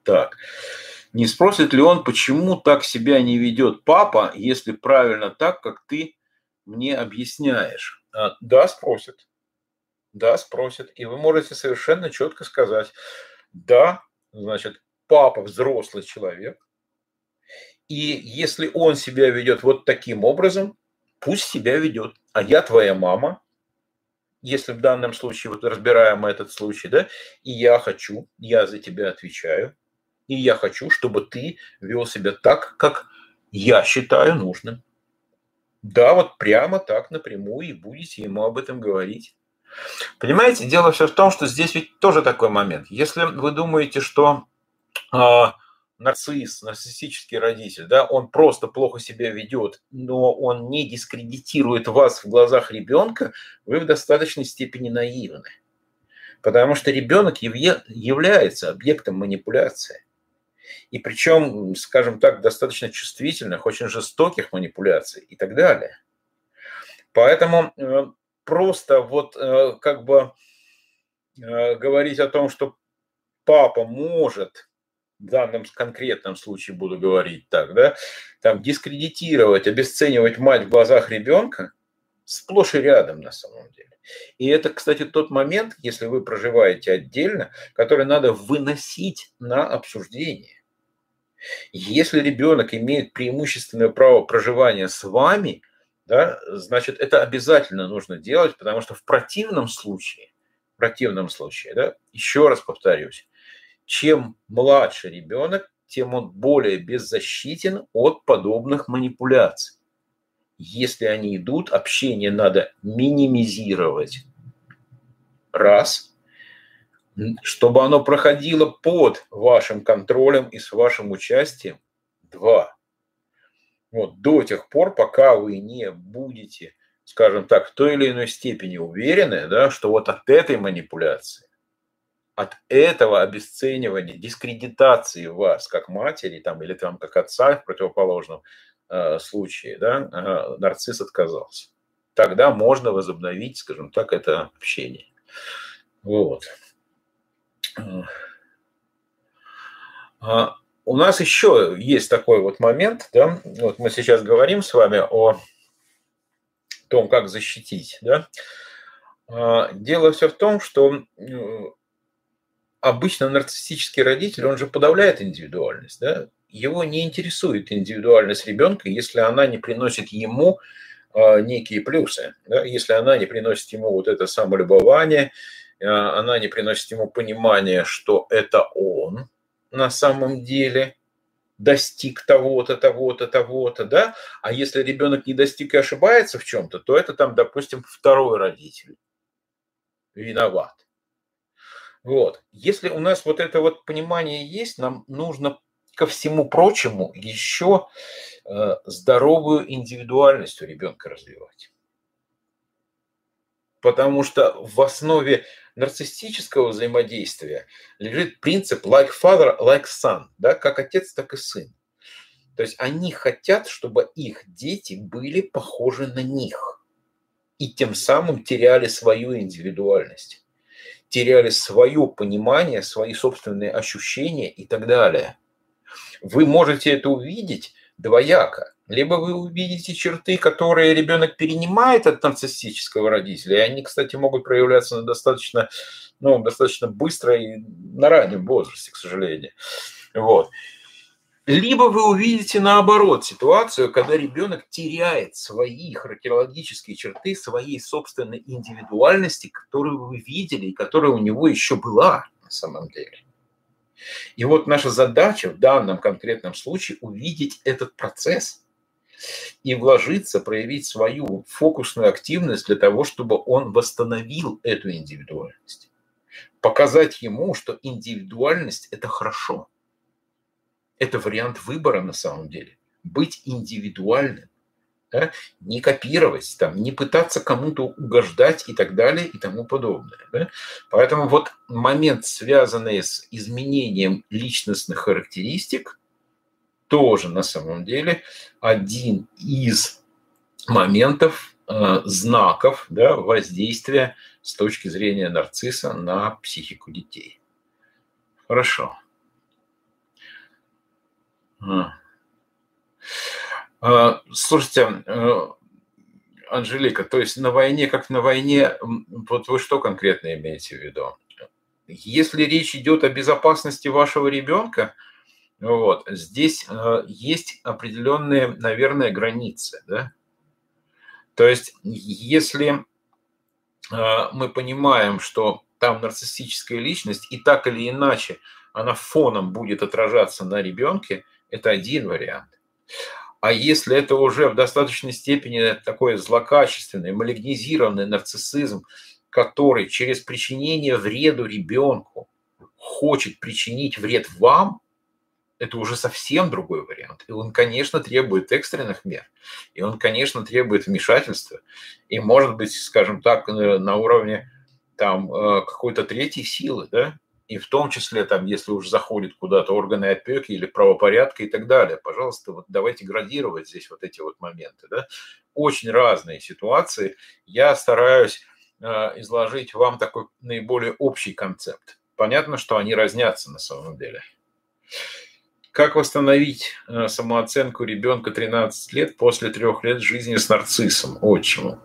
Так. Не спросит ли он, почему так себя не ведет папа, если правильно так, как ты мне объясняешь? А, да, спросит. Да, спросит. И вы можете совершенно четко сказать, да, значит, папа взрослый человек, и если он себя ведет вот таким образом, пусть себя ведет. А я твоя мама, если в данном случае, вот разбираем этот случай, да, и я хочу, я за тебя отвечаю, и я хочу, чтобы ты вел себя так, как я считаю нужным. Да, вот прямо так напрямую и будете ему об этом говорить. Понимаете, дело все в том, что здесь ведь тоже такой момент. Если вы думаете, что э, нарцисс, нарциссический родитель, да, он просто плохо себя ведет, но он не дискредитирует вас в глазах ребенка, вы в достаточной степени наивны. Потому что ребенок является объектом манипуляции. И причем, скажем так, достаточно чувствительных, очень жестоких манипуляций и так далее. Поэтому э, просто вот э, как бы э, говорить о том, что папа может в данном конкретном случае буду говорить так, да, там дискредитировать, обесценивать мать в глазах ребенка сплошь и рядом на самом деле. И это, кстати, тот момент, если вы проживаете отдельно, который надо выносить на обсуждение. Если ребенок имеет преимущественное право проживания с вами, да, значит, это обязательно нужно делать, потому что в противном случае, в противном случае, да, еще раз повторюсь, чем младше ребенок, тем он более беззащитен от подобных манипуляций. Если они идут, общение надо минимизировать. Раз. Чтобы оно проходило под вашим контролем и с вашим участием. Два. Вот до тех пор, пока вы не будете, скажем так, в той или иной степени уверены, да, что вот от этой манипуляции от этого обесценивания, дискредитации вас как матери там, или там, как отца в противоположном случае, да, э, нарцисс отказался. Тогда можно возобновить, скажем так, это общение. Вот. А, у нас еще есть такой вот момент, да, вот мы сейчас говорим с вами о том, как защитить, да. Дело все в том, что обычно нарциссический родитель, он же подавляет индивидуальность, да? Его не интересует индивидуальность ребенка, если она не приносит ему э, некие плюсы. Да? Если она не приносит ему вот это самолюбование, э, она не приносит ему понимание, что это он на самом деле достиг того-то, того-то, того-то, да, а если ребенок не достиг и ошибается в чем-то, то это там, допустим, второй родитель виноват. Вот. Если у нас вот это вот понимание есть, нам нужно ко всему прочему еще э, здоровую индивидуальность у ребенка развивать. Потому что в основе нарциссического взаимодействия лежит принцип like father, like son, да, как отец, так и сын. То есть они хотят, чтобы их дети были похожи на них и тем самым теряли свою индивидуальность, теряли свое понимание, свои собственные ощущения и так далее. Вы можете это увидеть двояко. Либо вы увидите черты, которые ребенок перенимает от нарциссического родителя, и они, кстати, могут проявляться на достаточно, ну, достаточно быстро и на раннем возрасте, к сожалению. Вот. Либо вы увидите наоборот ситуацию, когда ребенок теряет свои характерологические черты, своей собственной индивидуальности, которую вы видели и которая у него еще была на самом деле. И вот наша задача в данном конкретном случае увидеть этот процесс и вложиться, проявить свою фокусную активность для того, чтобы он восстановил эту индивидуальность. Показать ему, что индивидуальность – это хорошо – это вариант выбора на самом деле. Быть индивидуальным. Да? Не копировать, там, не пытаться кому-то угождать и так далее и тому подобное. Да? Поэтому вот момент, связанный с изменением личностных характеристик, тоже на самом деле один из моментов, э, знаков да, воздействия с точки зрения нарцисса на психику детей. Хорошо. А, слушайте, э, Анжелика, то есть на войне, как на войне, вот вы что конкретно имеете в виду? Если речь идет о безопасности вашего ребенка, вот, здесь э, есть определенные, наверное, границы, да? То есть, если э, мы понимаем, что там нарциссическая личность, и так или иначе она фоном будет отражаться на ребенке, это один вариант. А если это уже в достаточной степени такой злокачественный, малигнизированный нарциссизм, который через причинение вреду ребенку хочет причинить вред вам, это уже совсем другой вариант. И он, конечно, требует экстренных мер. И он, конечно, требует вмешательства. И, может быть, скажем так, на уровне там э, какой-то третьей силы, да, и в том числе, там, если уж заходит куда-то органы опеки или правопорядка и так далее. Пожалуйста, вот давайте градировать здесь вот эти вот моменты. Да? Очень разные ситуации. Я стараюсь э, изложить вам такой наиболее общий концепт. Понятно, что они разнятся на самом деле. Как восстановить э, самооценку ребенка 13 лет после трех лет жизни с нарциссом, отчимом?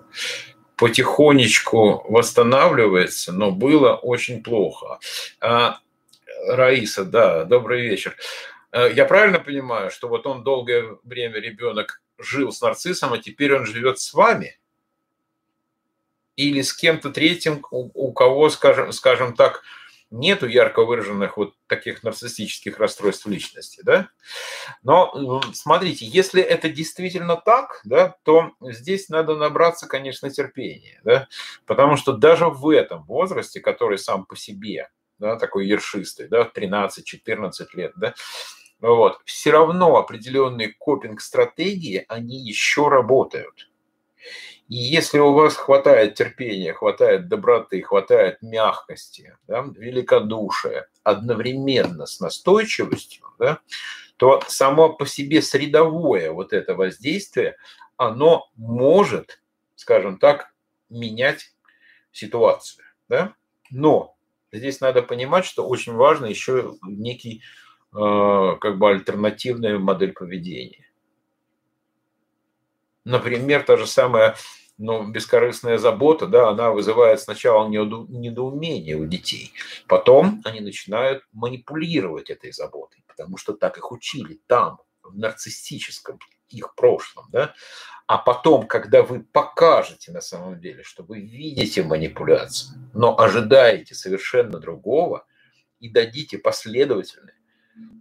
Потихонечку восстанавливается, но было очень плохо. А, Раиса, да, добрый вечер. А, я правильно понимаю, что вот он долгое время ребенок жил с нарциссом, а теперь он живет с вами? Или с кем-то третьим, у, кого, скажем, скажем так, нету ярко выраженных вот таких нарциссических расстройств личности, да. Но смотрите, если это действительно так, да, то здесь надо набраться, конечно, терпения, да, потому что даже в этом возрасте, который сам по себе, да, такой ершистый, да, 13-14 лет, да, вот, все равно определенные копинг-стратегии, они еще работают. И если у вас хватает терпения, хватает доброты, хватает мягкости, да, великодушия, одновременно с настойчивостью, да, то само по себе средовое вот это воздействие, оно может, скажем так, менять ситуацию. Да? Но здесь надо понимать, что очень важно еще некий э, как бы альтернативная модель поведения. Например, та же самая ну, бескорыстная забота, да, она вызывает сначала недоумение у детей. Потом они начинают манипулировать этой заботой, потому что так их учили там, в нарциссическом их прошлом, да, а потом, когда вы покажете на самом деле, что вы видите манипуляцию, но ожидаете совершенно другого и дадите последовательное,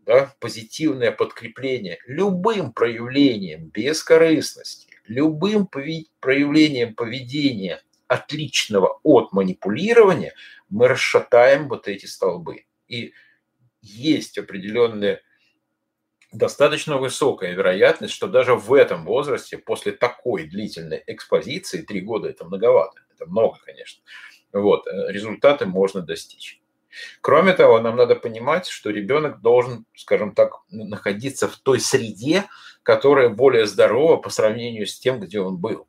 да, позитивное подкрепление любым проявлением бескорыстности, любым проявлением поведения отличного от манипулирования, мы расшатаем вот эти столбы. И есть определенная достаточно высокая вероятность, что даже в этом возрасте, после такой длительной экспозиции, три года это многовато, это много, конечно, вот, э, результаты можно достичь. Кроме того, нам надо понимать, что ребенок должен, скажем так, находиться в той среде, которая более здорова по сравнению с тем, где он был.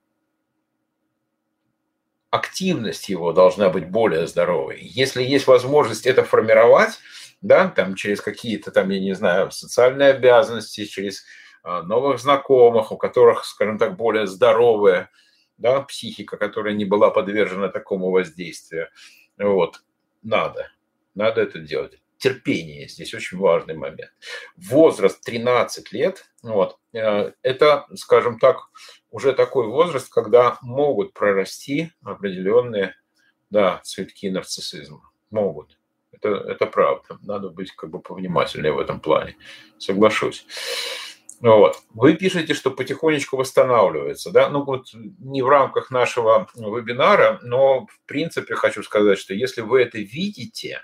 Активность его должна быть более здоровой. Если есть возможность это формировать, да, там через какие-то там, я не знаю, социальные обязанности, через а, новых знакомых, у которых, скажем так, более здоровая да, психика, которая не была подвержена такому воздействию. Вот, надо, надо это делать. Терпение здесь очень важный момент. Возраст 13 лет, вот, э, это, скажем так, уже такой возраст, когда могут прорасти определенные да, цветки нарциссизма. Могут. Это, это правда. Надо быть как бы повнимательнее в этом плане. Соглашусь. Вот. Вы пишете, что потихонечку восстанавливается. Да? Ну вот не в рамках нашего вебинара, но в принципе хочу сказать, что если вы это видите,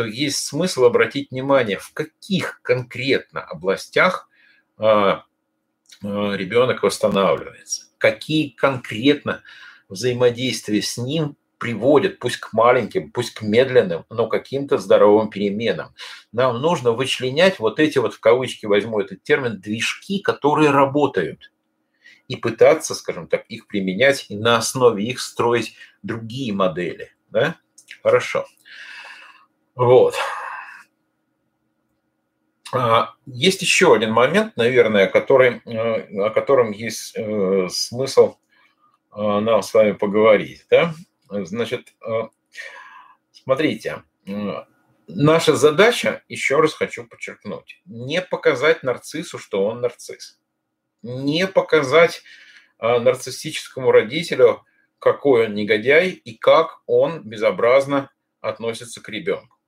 то есть смысл обратить внимание, в каких конкретно областях а, а, ребенок восстанавливается, какие конкретно взаимодействия с ним приводит, пусть к маленьким, пусть к медленным, но каким-то здоровым переменам. Нам нужно вычленять вот эти вот, в кавычки возьму этот термин, движки, которые работают, и пытаться, скажем так, их применять и на основе их строить другие модели. Да? Хорошо. Вот. А, есть еще один момент, наверное, который, э, о котором есть э, смысл э, нам с вами поговорить. Да? Значит, смотрите, наша задача, еще раз хочу подчеркнуть, не показать нарциссу, что он нарцисс. Не показать нарциссическому родителю, какой он негодяй и как он безобразно относится к ребенку.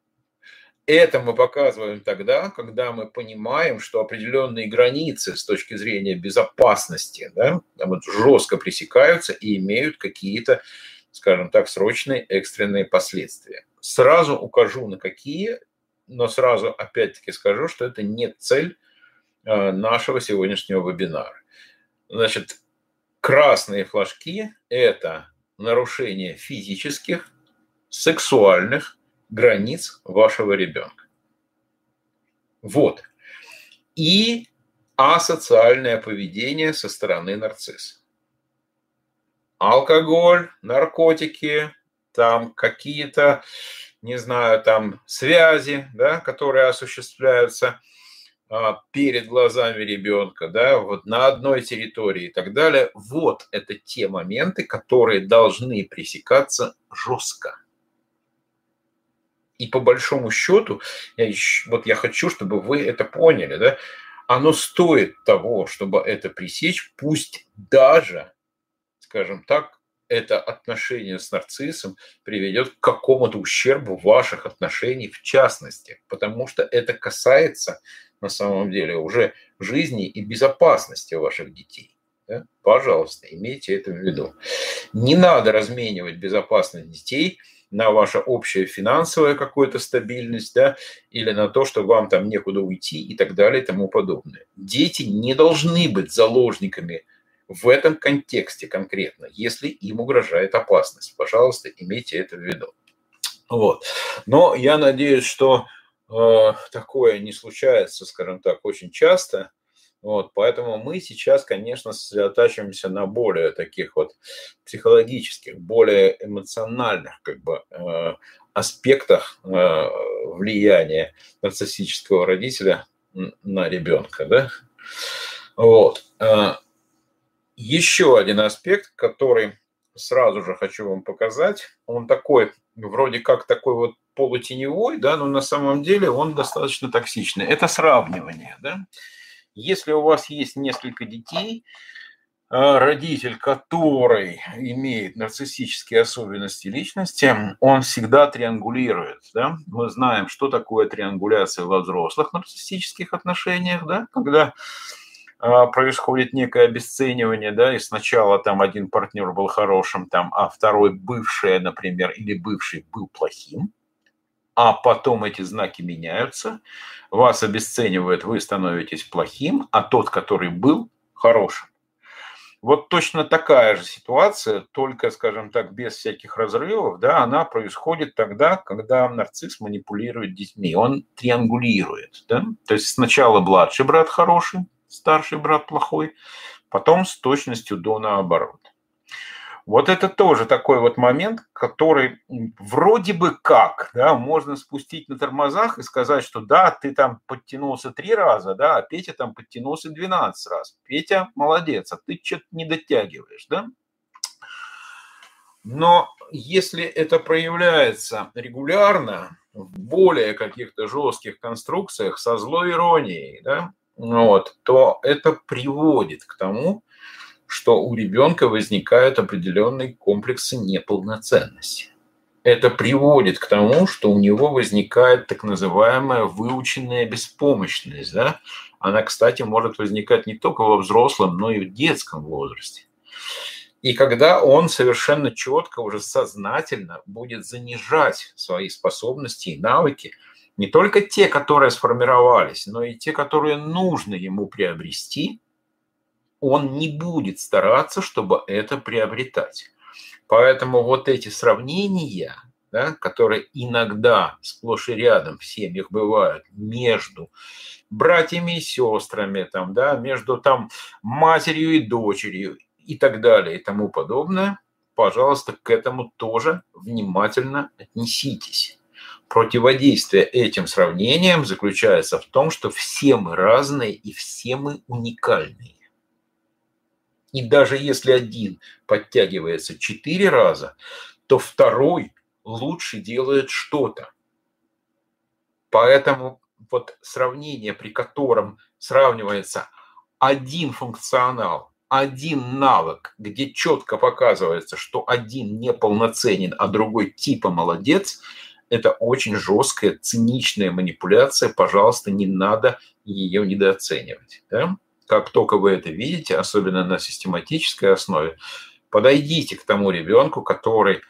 Это мы показываем тогда, когда мы понимаем, что определенные границы с точки зрения безопасности да, вот жестко пресекаются и имеют какие-то скажем так, срочные экстренные последствия. Сразу укажу на какие, но сразу опять-таки скажу, что это не цель э, нашего сегодняшнего вебинара. Значит, красные флажки – это нарушение физических, сексуальных границ вашего ребенка. Вот. И асоциальное поведение со стороны нарцисса алкоголь, наркотики, там какие-то, не знаю, там связи, да, которые осуществляются а, перед глазами ребенка, да, вот на одной территории и так далее. Вот это те моменты, которые должны пресекаться жестко. И по большому счету, я вот я хочу, чтобы вы это поняли, да, оно стоит того, чтобы это пресечь, пусть даже скажем так, это отношение с нарциссом приведет к какому-то ущербу ваших отношений в частности, потому что это касается на самом деле уже жизни и безопасности ваших детей. Да? Пожалуйста, имейте это в виду. Не надо разменивать безопасность детей на ваша общая финансовая какую-то стабильность, да, или на то, что вам там некуда уйти и так далее и тому подобное. Дети не должны быть заложниками в этом контексте конкретно, если им угрожает опасность. Пожалуйста, имейте это в виду. Вот. Но я надеюсь, что э, такое не случается, скажем так, очень часто. Вот, поэтому мы сейчас, конечно, сосредотачиваемся на более таких вот психологических, более эмоциональных как бы, э, аспектах э, влияния нарциссического родителя на ребенка. Да? Вот. Э, еще один аспект, который сразу же хочу вам показать, он такой, вроде как такой вот полутеневой, да, но на самом деле он достаточно токсичный. Это сравнивание, да. Если у вас есть несколько детей, а, родитель, который имеет нарциссические особенности личности, он всегда триангулирует. Да? Мы знаем, что такое триангуляция во взрослых нарциссических отношениях, да? когда а, происходит некое обесценивание, да, и сначала там один партнер был хорошим, там, а второй бывший, например, или бывший был плохим, а потом эти знаки меняются, вас обесценивают, вы становитесь плохим, а тот, который был, хорошим. Вот точно такая же ситуация, только, скажем так, без всяких разрывов, да, она происходит тогда, когда нарцисс манипулирует детьми, он триангулирует, да, то есть сначала младший брат хороший, старший брат плохой, потом с точностью до наоборот. Вот это тоже такой вот момент, который вроде бы как, да, можно спустить на тормозах и сказать, что да, ты там подтянулся три раза, да, а Петя там подтянулся 12 раз. Петя молодец, а ты что-то не дотягиваешь, да. Но если это проявляется регулярно, в более каких-то жестких конструкциях со злой иронией, да, вот, то это приводит к тому, что у ребенка возникают определенные комплексы неполноценности. Это приводит к тому, что у него возникает так называемая выученная беспомощность. Да? Она, кстати, может возникать не только во взрослом, но и в детском возрасте. И когда он совершенно четко, уже сознательно будет занижать свои способности и навыки, не только те, которые сформировались, но и те, которые нужно ему приобрести – он не будет стараться, чтобы это приобретать. Поэтому вот эти сравнения, да, которые иногда сплошь и рядом в семьях бывают между братьями и сестрами, там, да, между там, матерью и дочерью и так далее и тому подобное, пожалуйста, к этому тоже внимательно отнеситесь. Противодействие этим сравнениям заключается в том, что все мы разные и все мы уникальные. И даже если один подтягивается четыре раза, то второй лучше делает что-то. Поэтому вот сравнение, при котором сравнивается один функционал, один навык, где четко показывается, что один неполноценен, а другой типа молодец, это очень жесткая, циничная манипуляция. Пожалуйста, не надо ее недооценивать. Да? Как только вы это видите, особенно на систематической основе, подойдите к тому ребенку, который,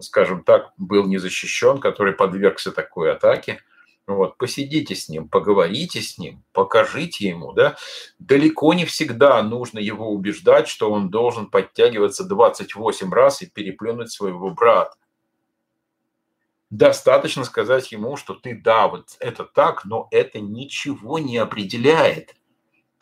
скажем так, был не защищен, который подвергся такой атаке, вот, посидите с ним, поговорите с ним, покажите ему, да. Далеко не всегда нужно его убеждать, что он должен подтягиваться 28 раз и переплюнуть своего брата. Достаточно сказать ему, что ты, да, вот это так, но это ничего не определяет.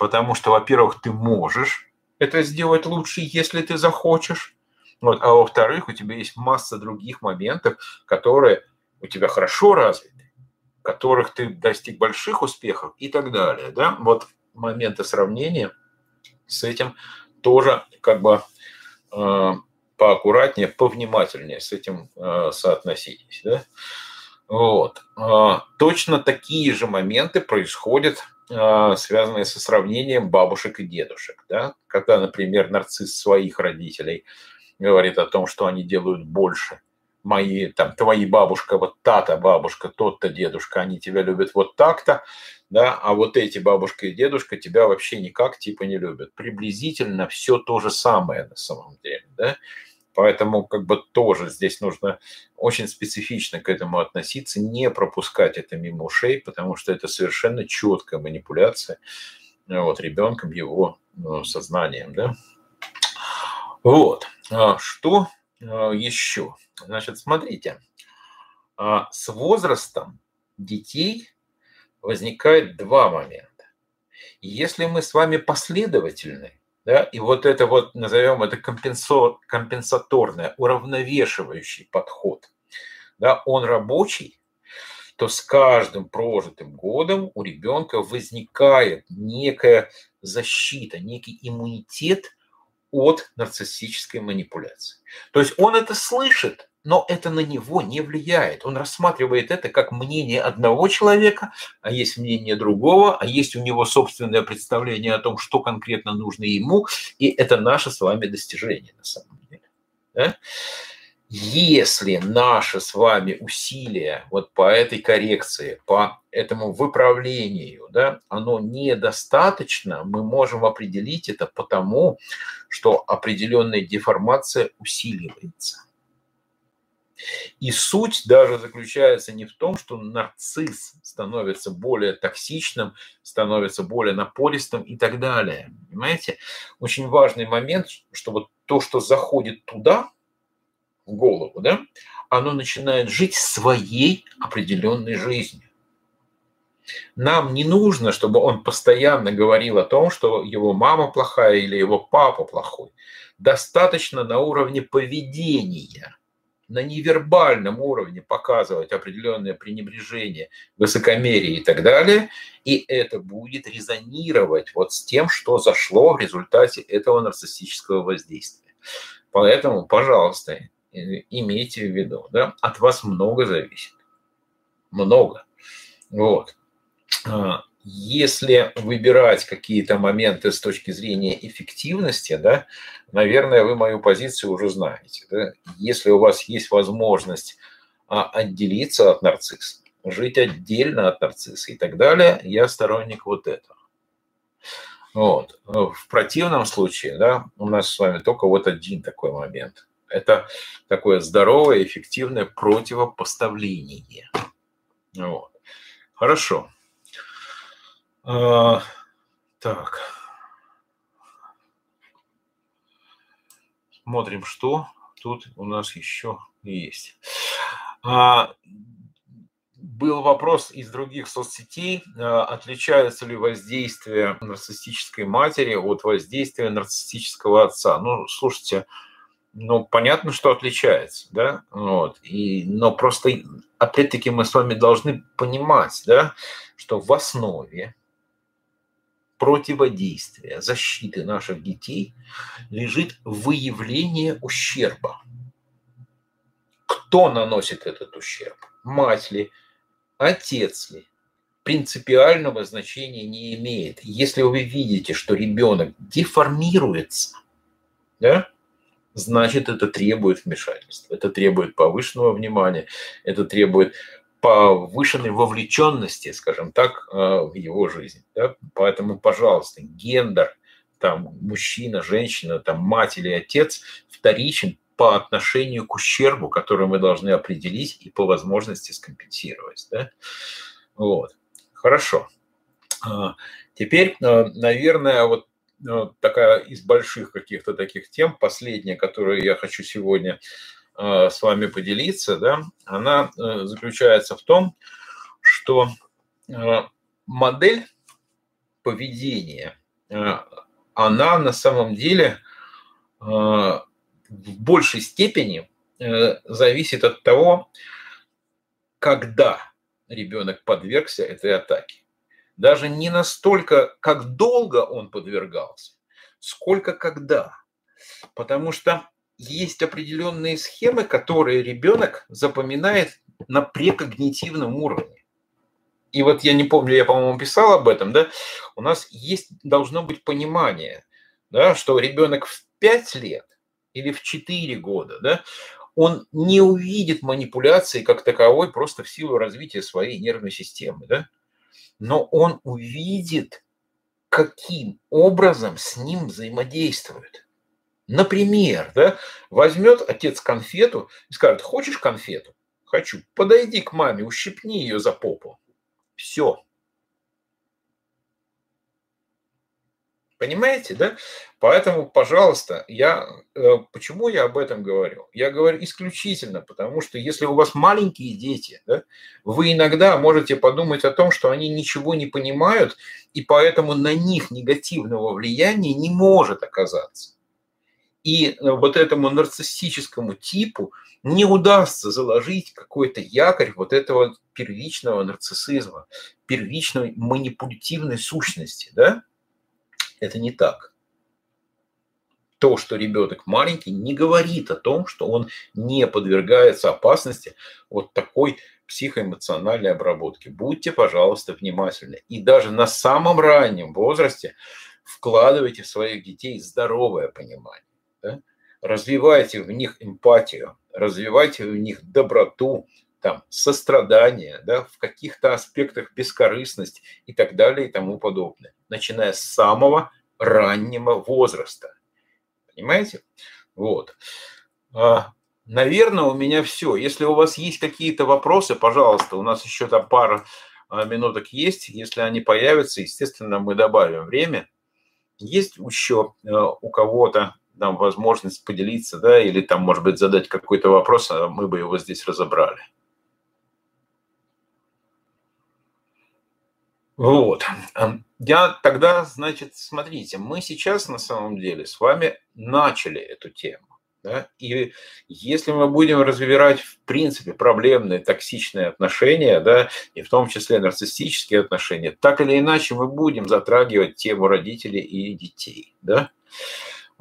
Потому что, во-первых, ты можешь это сделать лучше, если ты захочешь. Вот. А во-вторых, у тебя есть масса других моментов, которые у тебя хорошо развиты, которых ты достиг больших успехов и так далее. Да? Вот моменты сравнения с этим тоже как бы э, поаккуратнее, повнимательнее с этим э, соотноситесь. Да? Вот. Э, точно такие же моменты происходят связанные со сравнением бабушек и дедушек. Да? Когда, например, нарцисс своих родителей говорит о том, что они делают больше. Мои, там, твои бабушка, вот та-то бабушка, тот-то дедушка, они тебя любят вот так-то, да, а вот эти бабушка и дедушка тебя вообще никак типа не любят. Приблизительно все то же самое на самом деле, да. Поэтому как бы тоже здесь нужно очень специфично к этому относиться, не пропускать это мимо ушей, потому что это совершенно четкая манипуляция вот, ребенком, его ну, сознанием. Да? Вот. А что а, еще? Значит, смотрите, а, с возрастом детей возникает два момента. Если мы с вами последовательны, да? И вот это вот, назовем это компенсаторное, уравновешивающий подход, да, он рабочий, то с каждым прожитым годом у ребенка возникает некая защита, некий иммунитет от нарциссической манипуляции. То есть он это слышит, но это на него не влияет. Он рассматривает это как мнение одного человека, а есть мнение другого, а есть у него собственное представление о том, что конкретно нужно ему, и это наше с вами достижение на самом деле. Да? Если наши с вами усилия вот по этой коррекции, по этому выправлению, да, оно недостаточно, мы можем определить это потому, что определенная деформация усиливается – и суть даже заключается не в том, что нарцисс становится более токсичным, становится более напористым и так далее. Понимаете? Очень важный момент, что вот то, что заходит туда, в голову, да, оно начинает жить своей определенной жизнью. Нам не нужно, чтобы он постоянно говорил о том, что его мама плохая или его папа плохой. Достаточно на уровне поведения – на невербальном уровне показывать определенное пренебрежение, высокомерие и так далее, и это будет резонировать вот с тем, что зашло в результате этого нарциссического воздействия. Поэтому, пожалуйста, имейте в виду, да, от вас много зависит. Много. Вот. Если выбирать какие-то моменты с точки зрения эффективности, да, наверное, вы мою позицию уже знаете. Да? Если у вас есть возможность а, отделиться от нарцисса, жить отдельно от нарцисса и так далее, я сторонник вот этого. Вот. В противном случае, да, у нас с вами только вот один такой момент. Это такое здоровое, эффективное противопоставление. Вот. Хорошо. А, так. Смотрим, что тут у нас еще есть. А, был вопрос из других соцсетей, а, отличается ли воздействие нарциссической матери от воздействия нарциссического отца. Ну, слушайте, ну, понятно, что отличается, да, вот, и, но просто, опять-таки, мы с вами должны понимать, да, что в основе противодействия, защиты наших детей лежит выявление ущерба. Кто наносит этот ущерб? Мать ли? Отец ли? Принципиального значения не имеет. Если вы видите, что ребенок деформируется, да, значит, это требует вмешательства, это требует повышенного внимания, это требует повышенной вовлеченности, скажем так, э, в его жизнь. Да? Поэтому, пожалуйста, гендер, там, мужчина, женщина, там, мать или отец вторичен по отношению к ущербу, который мы должны определить и по возможности скомпенсировать. Да? Вот. Хорошо. А, теперь, э, наверное, вот э, такая из больших каких-то таких тем, последняя, которую я хочу сегодня с вами поделиться, да, она э, заключается в том, что э, модель поведения, она на самом деле в большей степени зависит от того, когда ребенок подвергся этой атаке. Даже не настолько, как долго он подвергался, сколько когда. Потому что есть определенные схемы, которые ребенок запоминает на прекогнитивном уровне. И вот я не помню, я, по-моему, писал об этом, да, у нас есть, должно быть понимание, да, что ребенок в 5 лет или в 4 года, да, он не увидит манипуляции как таковой просто в силу развития своей нервной системы, да, но он увидит, каким образом с ним взаимодействуют. Например, да, возьмет отец конфету и скажет, хочешь конфету? Хочу. Подойди к маме, ущипни ее за попу. Все. Понимаете, да? Поэтому, пожалуйста, я э, почему я об этом говорю? Я говорю исключительно потому, что если у вас маленькие дети, да, вы иногда можете подумать о том, что они ничего не понимают, и поэтому на них негативного влияния не может оказаться. И э, вот этому нарциссическому типу не удастся заложить какой-то якорь вот этого первичного нарциссизма, первичной манипулятивной сущности, да? Это не так. то, что ребенок маленький, не говорит о том, что он не подвергается опасности вот такой психоэмоциональной обработки. Будьте, пожалуйста, внимательны. И даже на самом раннем возрасте вкладывайте в своих детей здоровое понимание. Да? Развивайте в них эмпатию, развивайте в них доброту, там, сострадание, да, в каких-то аспектах бескорыстность и так далее и тому подобное, начиная с самого раннего возраста. Понимаете? Вот. А, наверное, у меня все. Если у вас есть какие-то вопросы, пожалуйста, у нас еще там пара а, минуток есть. Если они появятся, естественно, мы добавим время. Есть еще а, у кого-то там возможность поделиться, да, или там, может быть, задать какой-то вопрос, а мы бы его здесь разобрали. Вот. Я тогда, значит, смотрите, мы сейчас на самом деле с вами начали эту тему. Да? И если мы будем разбирать, в принципе, проблемные токсичные отношения, да, и в том числе нарциссические отношения, так или иначе мы будем затрагивать тему родителей и детей. Да?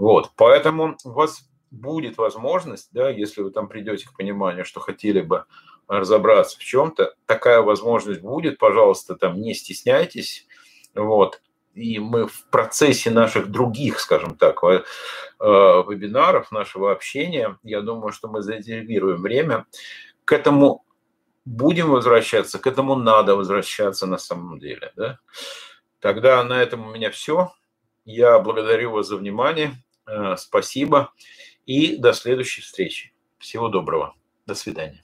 Вот. Поэтому у вас будет возможность, да, если вы там придете к пониманию, что хотели бы разобраться в чем-то, такая возможность будет, пожалуйста, там не стесняйтесь, вот, и мы в процессе наших других, скажем так, э, вебинаров, нашего общения, я думаю, что мы зарезервируем время, к этому будем возвращаться, к этому надо возвращаться на самом деле, да. Тогда на этом у меня все. Я благодарю вас за внимание. Э, спасибо. И до следующей встречи. Всего доброго. До свидания.